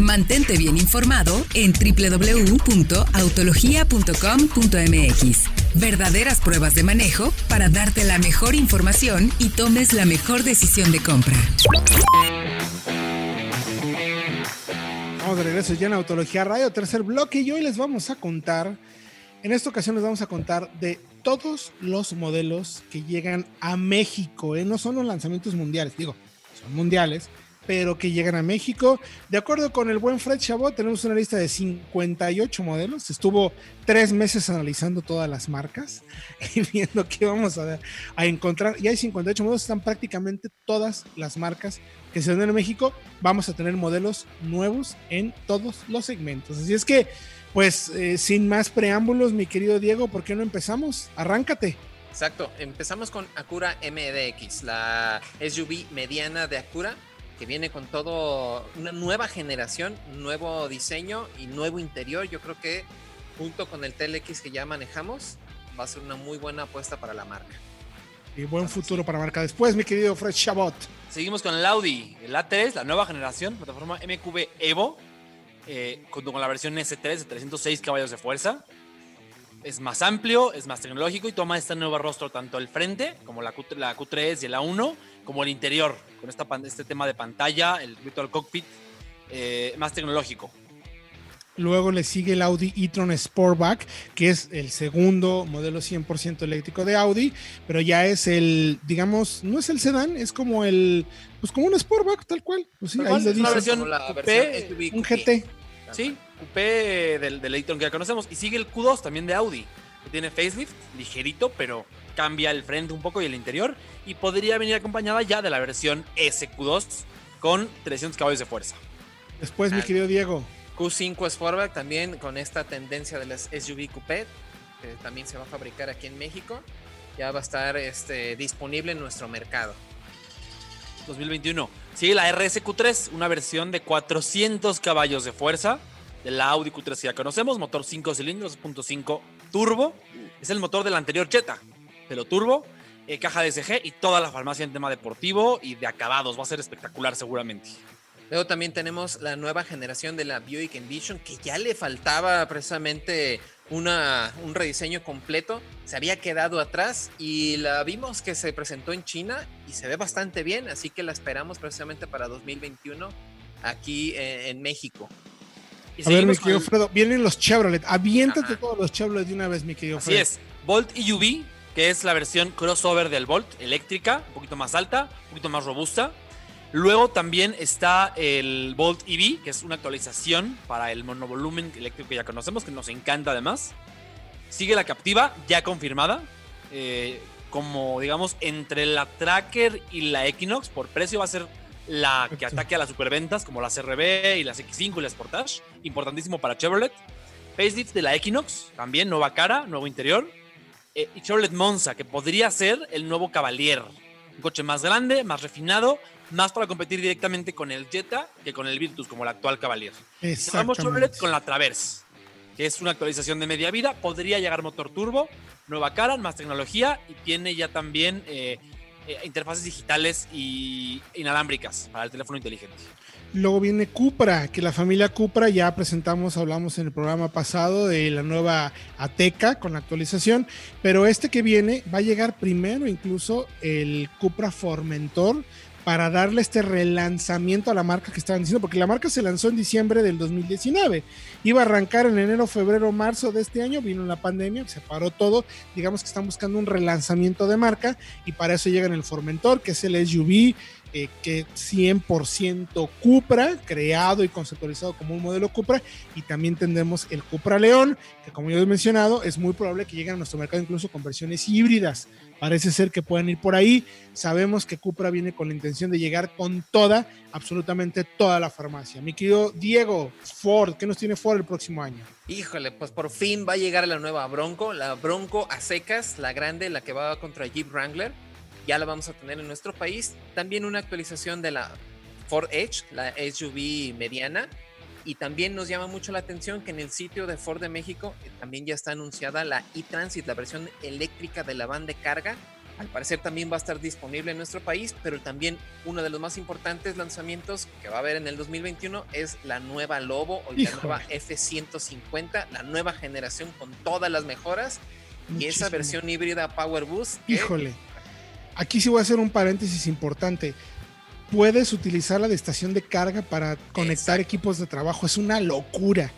Mantente bien informado en www.autologia.com.mx. Verdaderas pruebas de manejo para darte la mejor información y tomes la mejor decisión de compra. Vamos de regreso ya en Autología Radio, tercer bloque, y hoy les vamos a contar, en esta ocasión les vamos a contar de todos los modelos que llegan a México, ¿eh? no son los lanzamientos mundiales, digo, son mundiales, pero que llegan a México. De acuerdo con el buen Fred Chabot, tenemos una lista de 58 modelos. Estuvo tres meses analizando todas las marcas y viendo qué vamos a, a encontrar. Y hay 58 modelos, están prácticamente todas las marcas que se venden en México. Vamos a tener modelos nuevos en todos los segmentos. Así es que, pues, eh, sin más preámbulos, mi querido Diego, ¿por qué no empezamos? Arráncate. Exacto, empezamos con Acura MDX, la SUV mediana de Acura que viene con todo una nueva generación, nuevo diseño y nuevo interior. Yo creo que junto con el TLX que ya manejamos, va a ser una muy buena apuesta para la marca. Y buen futuro para la marca. Después, mi querido Fred Chabot. Seguimos con el Audi, el A3, la nueva generación, plataforma MQB Evo, eh, junto con la versión S3 de 306 caballos de fuerza. Es más amplio, es más tecnológico y toma este nuevo rostro tanto el frente, como la, Q, la Q3 y el A1, como el interior, con esta, este tema de pantalla, el virtual cockpit eh, más tecnológico. Luego le sigue el Audi e-tron Sportback, que es el segundo modelo 100% eléctrico de Audi, pero ya es el, digamos, no es el sedán, es como el, pues como un Sportback tal cual. Pues sí, ahí es una versión, versión un GT. Sí, coupé del, del que ya conocemos. Y sigue el Q2 también de Audi, que tiene facelift, ligerito, pero cambia el frente un poco y el interior. Y podría venir acompañada ya de la versión SQ2 con 300 caballos de fuerza. Después, mi querido Diego. Q5 Sportback también con esta tendencia de las SUV Coupé, que también se va a fabricar aquí en México. Ya va a estar este, disponible en nuestro mercado. 2021. Sigue la RSQ3, una versión de 400 caballos de fuerza de la Audi Q3 que ya conocemos, motor 5 cilindros, 2.5 turbo. Es el motor del anterior Jetta, pero turbo, eh, caja de SG y toda la farmacia en tema deportivo y de acabados. Va a ser espectacular seguramente. Luego también tenemos la nueva generación de la Buick Envision, que ya le faltaba precisamente una, un rediseño completo. Se había quedado atrás y la vimos que se presentó en China y se ve bastante bien, así que la esperamos precisamente para 2021 aquí en, en México. Y a ver, mi querido Fredo, vienen los Chevrolet. Aviéntate Ajá. todos los Chevrolet de una vez, mi querido Fredo. Así es. Volt EUV, que es la versión crossover del Volt, eléctrica, un poquito más alta, un poquito más robusta. Luego también está el Volt EV, que es una actualización para el monovolumen eléctrico que ya conocemos, que nos encanta además. Sigue la Captiva, ya confirmada, eh, como digamos entre la Tracker y la Equinox, por precio va a ser la que ataque a las superventas, como las RB y las X5 y las Sportage, importantísimo para Chevrolet. Facelift de la Equinox, también nueva cara, nuevo interior. Eh, y Chevrolet Monza, que podría ser el nuevo Cavalier. Un coche más grande, más refinado, más para competir directamente con el Jetta que con el Virtus, como el actual Cavalier. Cerramos Chevrolet con la Traverse, que es una actualización de media vida. Podría llegar motor turbo, nueva cara, más tecnología y tiene ya también eh, eh, interfaces digitales y inalámbricas para el teléfono inteligente. Luego viene Cupra, que la familia Cupra ya presentamos, hablamos en el programa pasado de la nueva Ateca con la actualización, pero este que viene va a llegar primero incluso el Cupra Formentor para darle este relanzamiento a la marca que estaban diciendo, porque la marca se lanzó en diciembre del 2019, iba a arrancar en enero, febrero, marzo de este año, vino la pandemia, se paró todo, digamos que están buscando un relanzamiento de marca y para eso llegan el Formentor, que es el SUV eh, que 100% Cupra, creado y conceptualizado como un modelo Cupra, y también tendremos el Cupra León, que como yo he mencionado, es muy probable que lleguen a nuestro mercado incluso con versiones híbridas. Parece ser que pueden ir por ahí. Sabemos que Cupra viene con la intención de llegar con toda, absolutamente toda la farmacia. Mi querido Diego, Ford, ¿qué nos tiene Ford el próximo año? Híjole, pues por fin va a llegar la nueva Bronco, la Bronco a secas, la grande, la que va contra Jeep Wrangler ya la vamos a tener en nuestro país. También una actualización de la Ford Edge, la SUV mediana. Y también nos llama mucho la atención que en el sitio de Ford de México también ya está anunciada la e-Transit, la versión eléctrica de la van de carga al parecer también va a estar disponible en nuestro país, pero también uno de los más importantes lanzamientos que va a haber en el 2021 es la nueva Lobo o la nueva F150, la nueva generación con todas las mejoras y esa versión híbrida Power Boost. Híjole. Aquí sí voy a hacer un paréntesis importante. Puedes utilizarla de estación de carga para conectar equipos de trabajo. Es una locura.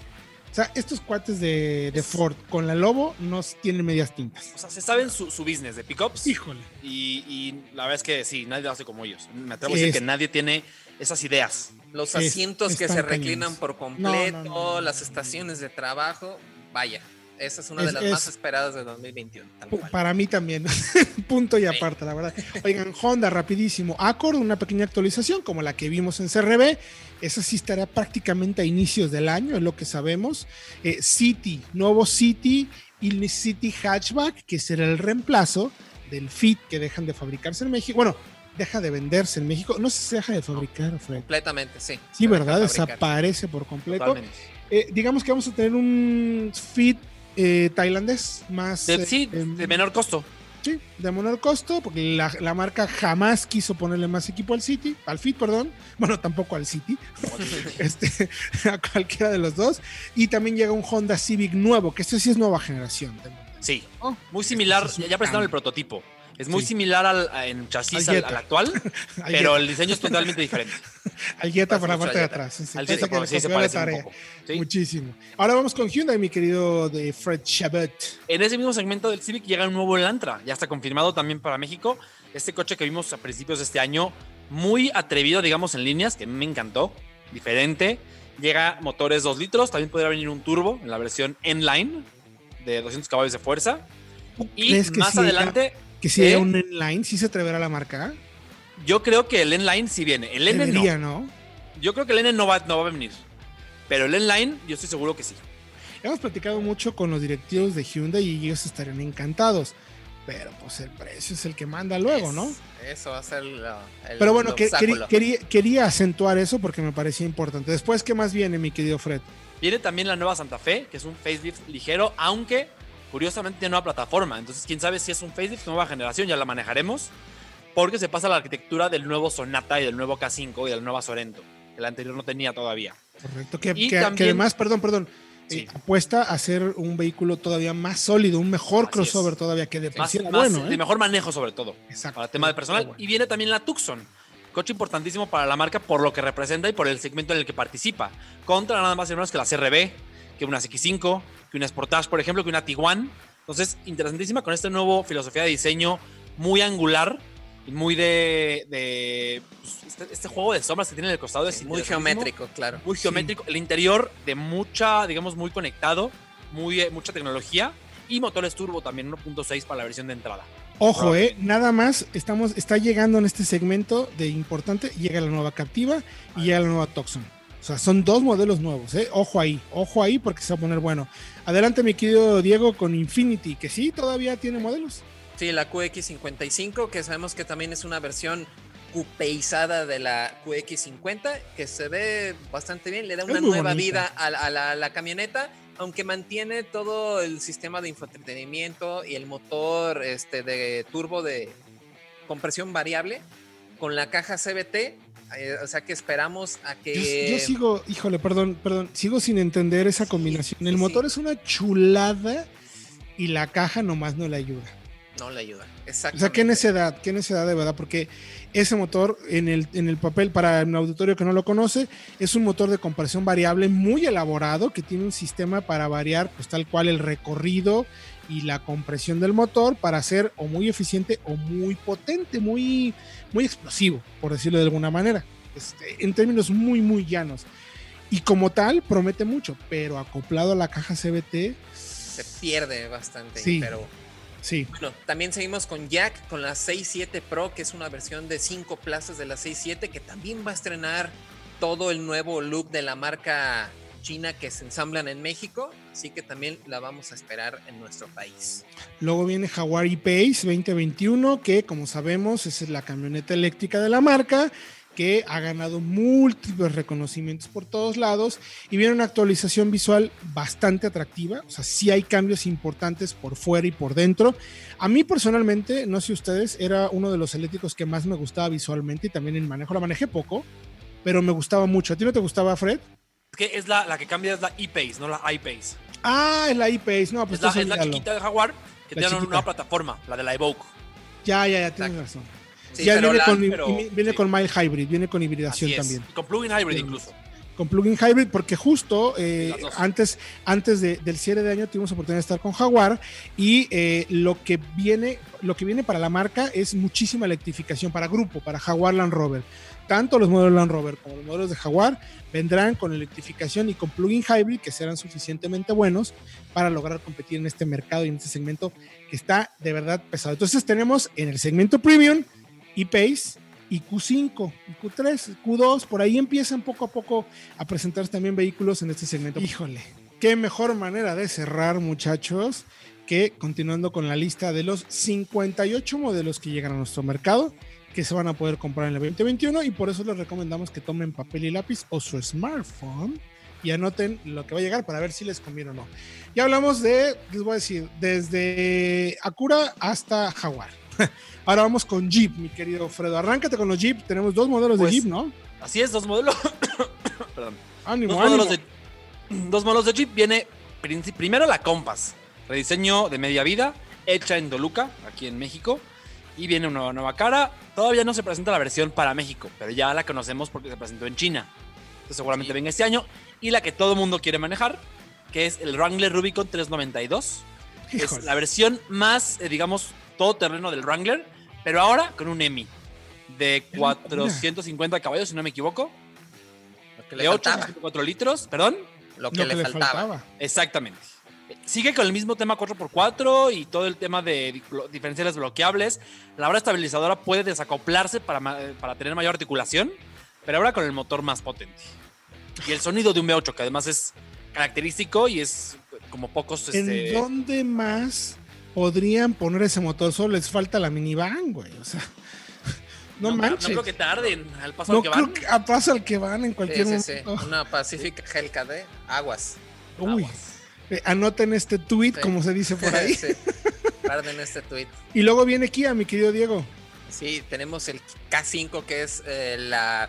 O sea, estos cuates de, Ford con la Lobo no tienen medias tintas. O sea, se saben su, business de pickups. Híjole. Y, la verdad es que sí, nadie lo hace como ellos. Me atrevo a decir que nadie tiene esas ideas. Los asientos que se reclinan por completo, las estaciones de trabajo, vaya. Esa es una de las más esperadas de 2021. Para mí también. Punto y aparte, la verdad. Oigan, Honda, rapidísimo. Accord, una pequeña actualización como la que vimos en CRB. Esa sí estará prácticamente a inicios del año, es lo que sabemos. Eh, City, nuevo City y City Hatchback, que será el reemplazo del Fit que dejan de fabricarse en México. Bueno, deja de venderse en México. No sé si deja de fabricar, Fred. Completamente, sí. Sí, ¿verdad? Desaparece por completo. Eh, digamos que vamos a tener un Fit eh, tailandés más... De, sí, em, de menor costo. Sí, de menor costo, porque la, marca jamás quiso ponerle más equipo al City, al Fit, perdón. Bueno, tampoco al City, este, a cualquiera de los dos. Y también llega un Honda Civic nuevo, que este sí es nueva generación. Sí, oh, muy similar, ya presentaron el prototipo. Es muy similar al, en chasis al, actual, pero el diseño es totalmente diferente. al Jetta por la parte de atrás. Sí, al Jetta que sí, se parece un poco. Muchísimo. Ahora vamos con Hyundai, mi querido de Fred Chabot. En ese mismo segmento del Civic llega un nuevo Elantra. Ya está confirmado también para México. Este coche que vimos a principios de este año, muy atrevido, digamos, en líneas, que me encantó. Diferente. Llega motores 2 litros. También podría venir un turbo en la versión N-Line de 200 caballos de fuerza. Y más adelante que si ¿Eh? un N-Line, ¿sí se atreverá la marca? Yo creo que el N-Line sí viene. El N no. no. Yo creo que el N no va, no va a venir. Pero el N-Line, yo estoy seguro que sí. Hemos platicado mucho con los directivos de Hyundai y ellos estarían encantados. Pero pues el precio es el que manda luego, ¿no? Eso va a ser el, Pero bueno, quería, quería, acentuar eso porque me parecía importante. Después, ¿qué más viene, mi querido Fred? Viene también la nueva Santa Fe, que es un facelift ligero, aunque Curiosamente tiene nueva plataforma, entonces quién sabe si es un facelift nueva generación, ya la manejaremos, porque se pasa la arquitectura del nuevo Sonata y del nuevo K5 y del nuevo Sorento, que el anterior no tenía todavía. Correcto, que, además, perdón, perdón, eh, apuesta a ser un vehículo todavía más sólido, un mejor crossover todavía que de más, bueno. De ¿eh? mejor manejo sobre todo, Exacto, para el tema de personal. Y viene también la Tucson, coche importantísimo para la marca por lo que representa y por el segmento en el que participa, contra nada más y menos que la CRB, que una X5, que una Sportage, por ejemplo, que una Tiguan. Entonces, interesantísima con esta nueva filosofía de diseño muy angular y muy de, pues, este, este, juego de sombras que tiene en el costado es muy geométrico, claro. Muy geométrico. El interior de mucha, digamos, muy conectado, muy, eh, mucha tecnología y motores turbo también 1.6 para la versión de entrada. Ojo, eh, nada más estamos, está llegando en este segmento de importante, llega la nueva Captiva y llega la nueva Tucson. O sea, son dos modelos nuevos, ¿eh? Ojo ahí, ojo ahí porque se va a poner bueno. Adelante, mi querido Diego, con Infinity, que sí, todavía tiene modelos. Sí, la QX55, que sabemos que también es una versión cupeizada de la QX50, que se ve bastante bien, le da una nueva vida a, la, camioneta, aunque mantiene todo el sistema de infoentretenimiento y el motor este, de turbo de compresión variable con la caja CBT eh, o sea que esperamos a que. Yo, sigo, híjole, perdón, perdón, sigo sin entender esa combinación. El motor es una chulada y la caja nomás no le ayuda. No le ayuda, exacto. O sea, qué necedad, qué necedad de verdad, porque ese motor en el, en el papel, para un auditorio que no lo conoce, es un motor de compresión variable muy elaborado que tiene un sistema para variar, pues tal cual el recorrido y la compresión del motor para ser o muy eficiente o muy potente, muy, muy explosivo, por decirlo de alguna manera, este, en términos muy, muy llanos. Y como tal, promete mucho, pero acoplado a la caja CBT... Se pierde bastante, sí, pero... Sí. Bueno, también seguimos con Jack, con la 6.7 Pro, que es una versión de 5 plazas de la 6.7, que también va a estrenar todo el nuevo look de la marca China que se ensamblan en México, así que también la vamos a esperar en nuestro país. Luego viene Jaguar E-Pace 2021, que como sabemos es la camioneta eléctrica de la marca que ha ganado múltiples reconocimientos por todos lados y viene una actualización visual bastante atractiva, o sea, sí hay cambios importantes por fuera y por dentro. A mí personalmente, no sé ustedes, era uno de los eléctricos que más me gustaba visualmente y también en manejo, la manejé poco, pero me gustaba mucho. ¿A ti no te gustaba, Fred? Que es la, la que cambia es la E-Pace, no la iPace. Ah, es la E-Pace, no, pues es, la, es la chiquita de Jaguar que tiene una nueva plataforma, la de la Evoque. Ya, ya, ya, tienes razón. Sí, ya viene, la- con, pero- viene sí. con mild hybrid, viene con hibridación también. Con plugin hybrid Sí. incluso. Con plugin hybrid, porque justo eh, antes, antes de- del cierre de año tuvimos oportunidad de estar con Jaguar y eh, lo que viene, lo que viene para la marca es muchísima electrificación para grupo, para Jaguar Land Rover. Tanto los modelos Land Rover como los modelos de Jaguar vendrán con electrificación y con plugin hybrid que serán suficientemente buenos para lograr competir en este mercado y en este segmento que está de verdad pesado. Entonces tenemos en el segmento premium e-Pace y Q5, y Q3, Q2, por ahí empiezan poco a poco a presentarse también vehículos en este segmento. Híjole, qué mejor manera de cerrar, muchachos, que continuando con la lista de los 58 modelos que llegan a nuestro mercado que se van a poder comprar en el 2021 y por eso les recomendamos que tomen papel y lápiz o su smartphone y anoten lo que va a llegar para ver si les conviene o no. Ya hablamos de, les voy a decir, desde Acura hasta Jaguar. Ahora vamos con Jeep, mi querido Fredo. Arráncate con los Jeep. Tenemos dos modelos Pues, de Jeep, ¿no? Así es, dos modelos. Perdón. Ánimo, Dos ánimo. modelos, de, dos modelos de Jeep. Viene primero la Compass, rediseño de media vida, hecha en Toluca, aquí en México. Y viene una nueva, cara. Todavía no se presenta la versión para México, pero ya la conocemos porque se presentó en China. Entonces seguramente Sí. venga este año. Y la que todo el mundo quiere manejar, que es el Wrangler Rubicon 392. Es la versión más, eh, digamos, todoterreno del Wrangler, pero ahora con un EMI de Qué locura. 450 caballos, si no me equivoco, que de 8 faltaba. 4 litros, perdón. Lo que, Lo le, faltaba. Exactamente. Sigue con el mismo tema 4x4 y todo el tema de diferenciales bloqueables. La barra estabilizadora puede desacoplarse para, eh, para tener mayor articulación, pero ahora con el motor más potente. Y el sonido de un V8, que además es característico y es como pocos... Este, ¿En dónde más podrían poner ese motor? Solo les falta la minivan, güey. O sea, no, no, manches. No creo que tarden al paso No al que creo van. que a paso al que van en cualquier sí, sí. momento. Una Pacific Hellcat, Aguas. Uy, Aguas. eh, anoten este tweet, como se dice por ahí. Guarden este tweet. y luego viene Kia, mi querido Diego. Sí, tenemos el K5 que es eh, la,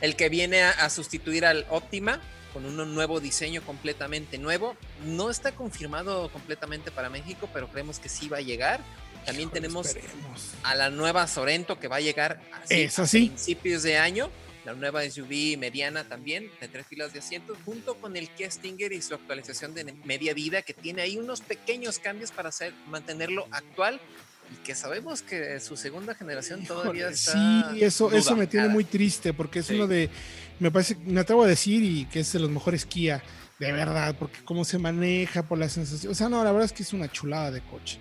el que viene a, a sustituir al Optima con un nuevo diseño completamente nuevo. No está confirmado completamente para México, pero creemos que sí va a llegar. También Híjole, tenemos esperemos. a la nueva Sorento que va a llegar así, a sí. principios de año. La nueva SUV mediana también, de tres filas de asientos, junto con el Kia Stinger y su actualización de media vida, que tiene ahí unos pequeños cambios para hacer, mantenerlo actual y que sabemos que su segunda generación todavía está. sí, eso, eso me tiene muy triste porque es Sí. uno de, me parece, me atrevo a decir y que es de los mejores Kia, de verdad, porque cómo se maneja, por la sensación, o sea, no, la verdad es que es una chulada de coche.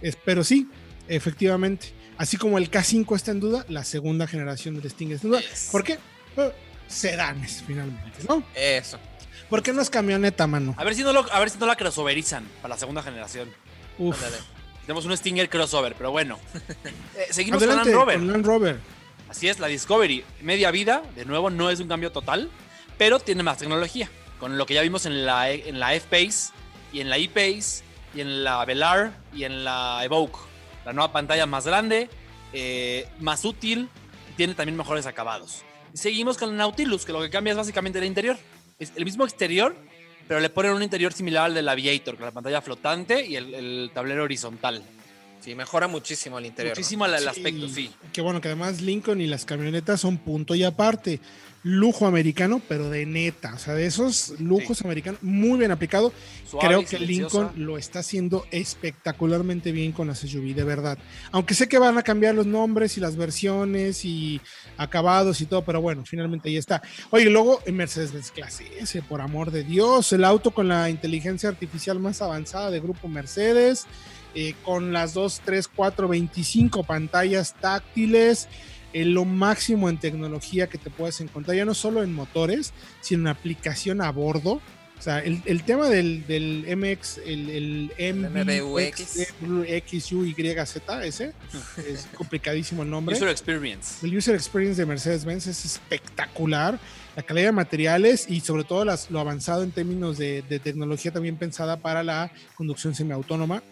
Es- pero sí, efectivamente, así como el K5 está en duda, la segunda generación del Stinger está en duda. Es- ¿Por qué? Eh, sedanes, finalmente, ¿no? Eso. Porque no es camioneta, mano. A ver si no lo, a ver si no la crossoverizan para la segunda generación. Uf. ándale. Tenemos un Stinger crossover, pero bueno. Eh, seguimos Adelante, con Land Rover. con Land Rover. Así es, la Discovery, media vida, de nuevo, no es un cambio total, pero tiene más tecnología. Con lo que ya vimos en la, en la F-Pace, y en la E-Pace, y en la Velar, y en la Evoque. La nueva pantalla más grande, eh, más útil, tiene también mejores acabados. Seguimos con la Nautilus, que lo que cambia es básicamente el interior. Es el mismo exterior, pero le ponen un interior similar al del Aviator, con la pantalla flotante y el, el tablero horizontal. Sí, mejora muchísimo el interior. Muchísimo el, el Sí, aspecto, sí. Que bueno, que además Lincoln y las camionetas son punto y aparte. Lujo americano, pero de neta. O sea, de esos lujos Sí. americanos, muy bien aplicado. Suave Creo que silenciosa. Lincoln lo está haciendo espectacularmente bien con las SUV, de verdad. Aunque sé que van a cambiar los nombres y las versiones y acabados y todo, pero bueno, finalmente ahí está. Oye, luego en Mercedes-Benz Clase S, por amor de Dios, el auto con la inteligencia artificial más avanzada de grupo Mercedes, eh, con las 2, 3, 4, 25 pantallas táctiles. eh, lo máximo en tecnología que te puedes encontrar, ya no solo en motores, sino en aplicación a bordo O sea, el, el tema del, del MX, el, el MBUX, XUYZ, ese, es complicadísimo el nombre. User Experience. El User Experience de Mercedes-Benz es espectacular. La calidad de materiales y sobre todo las, lo avanzado en términos de, de tecnología también pensada para la conducción semiautónoma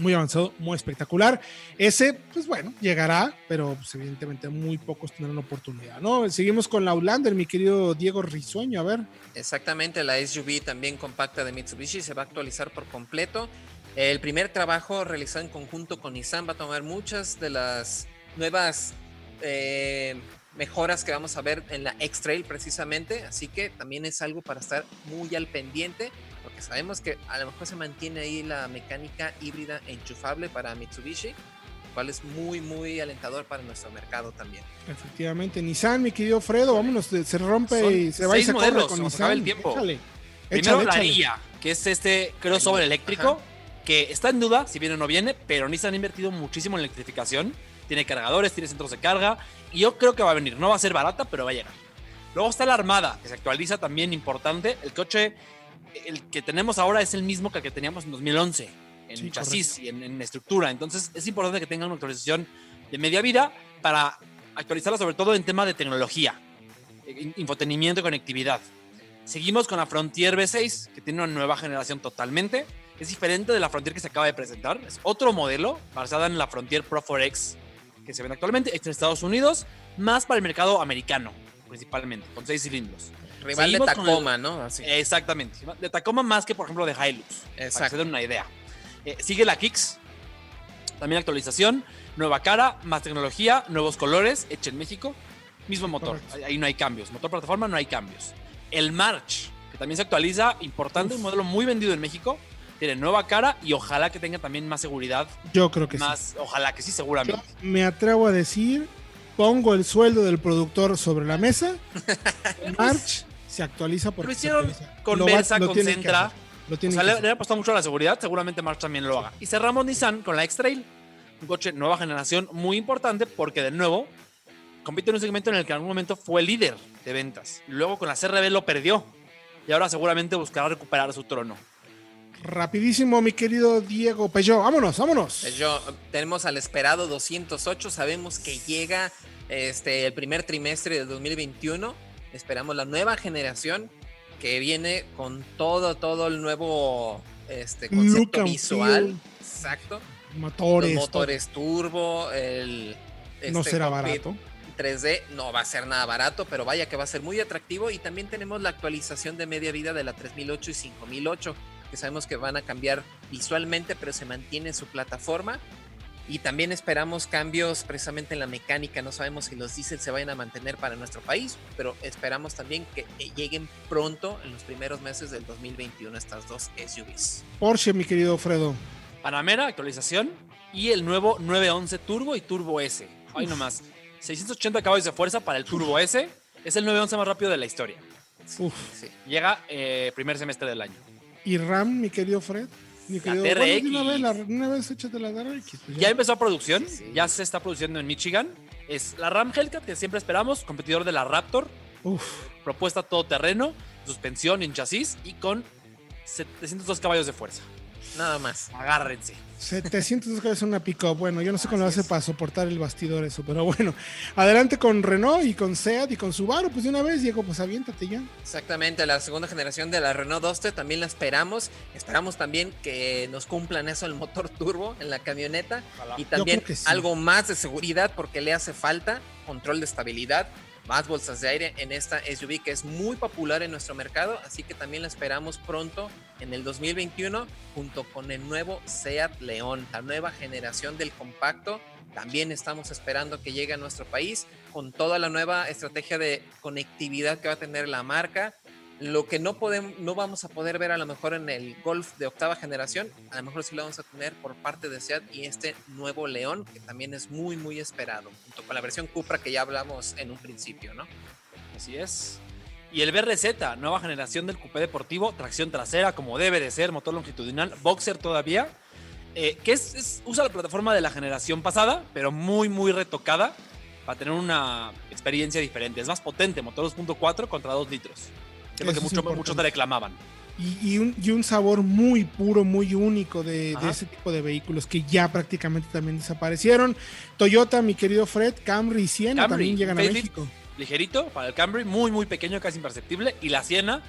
muy avanzado, muy espectacular. Ese, pues bueno, llegará, pero pues, evidentemente muy pocos tendrán oportunidad, ¿no? Seguimos con la Outlander, mi querido Diego Risueño, a ver. Exactamente, la SUV también compacta de Mitsubishi se va a actualizar por completo. El primer trabajo realizado en conjunto con Nissan va a tomar muchas de las nuevas eh, mejoras que vamos a ver en la X-Trail precisamente, así que también es algo para estar muy al pendiente porque sabemos que a lo mejor se mantiene ahí la mecánica híbrida enchufable para Mitsubishi, lo cual es muy, muy alentador para nuestro mercado también. Efectivamente, Nissan, mi querido Fredo, vámonos, se rompe y se va y se modelos, con Nissan. el tiempo. Échale, Primero la Ria, que es este crossover eléctrico, que está en duda si viene o no viene, pero Nissan ha invertido muchísimo en electrificación. Tiene cargadores, tiene centros de carga, y yo creo que va a venir. No va a ser barata, pero va a llegar. Luego está la Armada, que se actualiza también importante. El coche el que tenemos ahora es el mismo que el que teníamos en 2011, en chasis y en, estructura. Entonces es importante que tengan una actualización de media vida para actualizarla sobre todo en tema de tecnología, infotenimiento y conectividad. Seguimos con la Frontier V6, que tiene una nueva generación totalmente. Es diferente de la Frontier que se acaba de presentar. Es otro modelo basada en la Frontier Pro 4X que se ven actualmente, en Estados Unidos, más para el mercado americano, principalmente, con seis cilindros. Rival de Tacoma, ¿no? Exactamente. De Tacoma más que, por ejemplo, de Hilux. Exacto. Para que se den una idea. Eh, sigue la Kicks. También actualización. Nueva cara, más tecnología, nuevos colores, hecha en México. Mismo motor. Ahí no hay cambios. Motor plataforma no hay cambios. El March, que también se actualiza. Importante, un modelo muy vendido en México. Tiene nueva cara y ojalá que tenga también más seguridad. Yo creo que más, sí. Ojalá que sí, seguramente. me atrevo a decir pongo el sueldo del productor sobre la mesa. March se actualiza porque. Lo hicieron con Versa, con Centra. o sea, le, le, ha apostado mucho a la seguridad, seguramente March también lo haga. Y cerramos Nissan con la X-Trail, un coche nueva generación muy importante porque, de nuevo, compite en un segmento en el que en algún momento fue líder de ventas. Luego con la CRB lo perdió y ahora seguramente buscará recuperar su trono. Rapidísimo, mi querido Diego Peugeot. Vámonos, vámonos. Peugeot, tenemos al esperado 208. Sabemos que llega este, el primer trimestre de 2021 esperamos la nueva generación que viene con todo, todo el nuevo este, concepto visual. Exacto. Motores. Los motores turbo, el... no este será barato. 3D no va a ser nada barato, pero vaya que va a ser muy atractivo. Y también tenemos la actualización de media vida de la 3008 y 5008, que sabemos que van a cambiar visualmente, pero se mantiene su plataforma. Y también esperamos cambios precisamente en la mecánica. No sabemos si los diésel se vayan a mantener para nuestro país, pero esperamos también que lleguen pronto en los primeros meses del 2021 estas dos SUVs. Porsche, mi querido Fredo. Panamera, actualización. Y el nuevo 911 Turbo y Turbo S. Ahí nomás. 680 caballos de fuerza para el Turbo S. Es el 911 más rápido de la historia. Uf. Sí. Llega eh, primer semestre del año. ¿Y RAM, mi querido Fred? Mi querido, la TRX. Bueno, una, vez, la, una vez échate la TRX. Pues ya. ya. empezó a producción, sí, sí. ya se está produciendo en Michigan. Es la Ram Hellcat que siempre esperamos, competidor de la Raptor. Uf. Propuesta todoterreno, suspensión en chasis y con 702 caballos de fuerza. Nada más. Agárrense. 702 caballos en una pick-up. Bueno, yo no sé cómo lo hace para soportar el bastidor eso, pero bueno. Adelante con Renault y con Seat y con Subaru. Pues de una vez, Diego, pues aviéntate ya. Exactamente, la segunda generación de la Renault Duster también la esperamos. Esperamos también que nos cumplan eso el motor turbo en la camioneta. Ojalá. Y también sí. algo más de seguridad porque le hace falta control de estabilidad más bolsas de aire en esta SUV que es muy popular en nuestro mercado, así que también la esperamos pronto en el 2021 junto con el nuevo Seat León, la nueva generación del compacto. También estamos esperando que llegue a nuestro país con toda la nueva estrategia de conectividad que va a tener la marca. Lo que no, podemos, no vamos a poder ver a lo mejor en el Golf de octava generación, a lo mejor sí lo vamos a tener por parte de SEAT y este nuevo León, que también es muy, muy esperado, junto con la versión Cupra que ya hablamos en un principio, ¿no? Así es. Y el BRZ, nueva generación del coupé deportivo, tracción trasera, como debe de ser, motor longitudinal, boxer todavía, eh, que es, es, usa la plataforma de la generación pasada, pero muy, muy retocada para tener una experiencia diferente. Es más potente, motor 2.4 contra 2 litros. Que es lo que mucho- muchos le reclamaban. Y, y un, y un sabor muy puro, muy único de, ese tipo de vehículos que ya prácticamente también desaparecieron. Toyota, mi querido Fred, Camry y Siena Camry, también llegan a. México. ligerito para el Camry, muy muy pequeño, casi imperceptible. Y la Siena,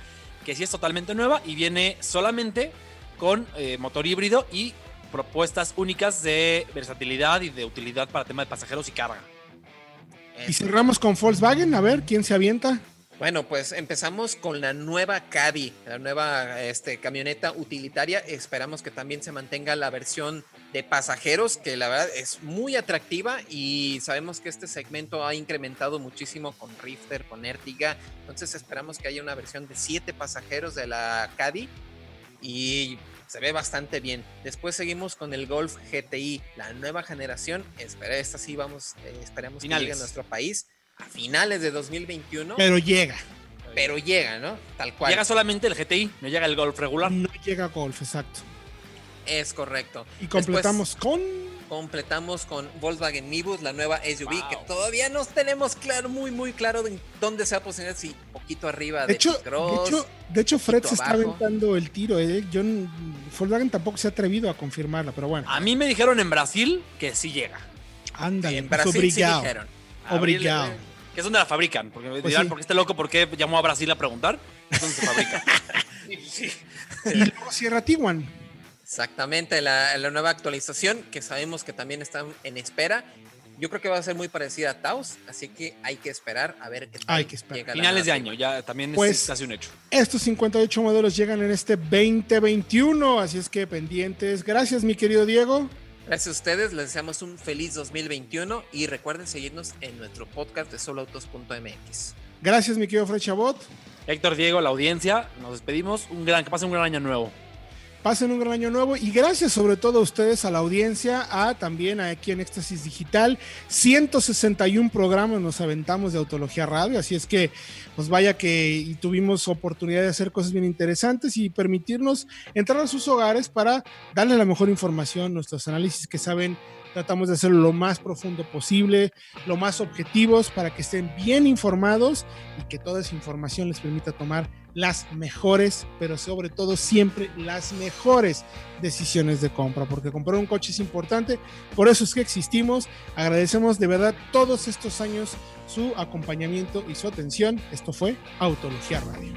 que sí es totalmente nueva y viene solamente con eh, motor híbrido y propuestas únicas de versatilidad y de utilidad para tema de pasajeros y carga. Y cerramos con Volkswagen, a ver quién se avienta. Bueno, pues empezamos con la nueva Caddy, la nueva este, camioneta utilitaria. Esperamos que también se mantenga la versión de pasajeros, que la verdad es muy atractiva y sabemos que este segmento ha incrementado muchísimo con Rifter, con Ertiga. Entonces esperamos que haya una versión de siete pasajeros de la Caddy y se ve bastante bien. Después seguimos con el Golf GTI, la nueva generación. Espera, esta sí vamos, eh, esperamos que llegue a Finales. nuestro país a finales de 2021 Pero llega. pero llega, ¿no? Tal cual. Llega solamente el GTI, no llega el Golf regular. No llega Golf, exacto. Es correcto. Y completamos con. Completamos con Volkswagen Nibus, la nueva SUV, Wow. que todavía no tenemos claro, muy, muy claro de dónde se va a posicionar, si poquito arriba de, De hecho, de hecho, de hecho, Fred se está aventando el tiro. ¿eh? Yo, Volkswagen tampoco se ha atrevido a confirmarla, pero bueno. A mí me dijeron en Brasil que sí llega. Ándale, en pues, Brasil sí obrigado. dijeron. Eh, Que es donde la fabrican. Porque Pues dirán, sí. ¿por qué este loco? ¿Por qué llamó a Brasil a preguntar? Es donde se fabrica. Y luego cierra Tiguan. Exactamente, la, la nueva actualización que sabemos que también están en espera. Yo creo que va a ser muy parecida a Taos, así que hay que esperar a ver qué tal Hay que esperar. Finales de año, ya también es- Pues- es casi un hecho. Estos 58 modelos llegan en este 2021, así es que pendientes. Gracias, mi querido Diego. Gracias a ustedes, les deseamos un feliz 2021 y recuerden seguirnos en nuestro podcast de soloautos.mx. Gracias, mi querido Fred Chabot. Héctor, Diego, la audiencia, nos despedimos. Un gran, que pasen un gran año nuevo. Pasen un gran año nuevo y gracias sobre todo a ustedes, a la audiencia, a también aquí en Éxtasis Digital. 161 programas nos aventamos de Autología Radio, así es que pues vaya que tuvimos oportunidad de hacer cosas bien interesantes y permitirnos entrar a sus hogares para darle la mejor información, nuestros análisis que saben, tratamos de hacerlo lo más profundo posible, lo más objetivos para que estén bien informados y que toda esa información les permita tomar las mejores, pero sobre todo siempre las mejores decisiones de compra, porque comprar un coche es importante, por eso es que existimos, agradecemos de verdad todos estos años su acompañamiento y su atención, esto fue Autología Radio.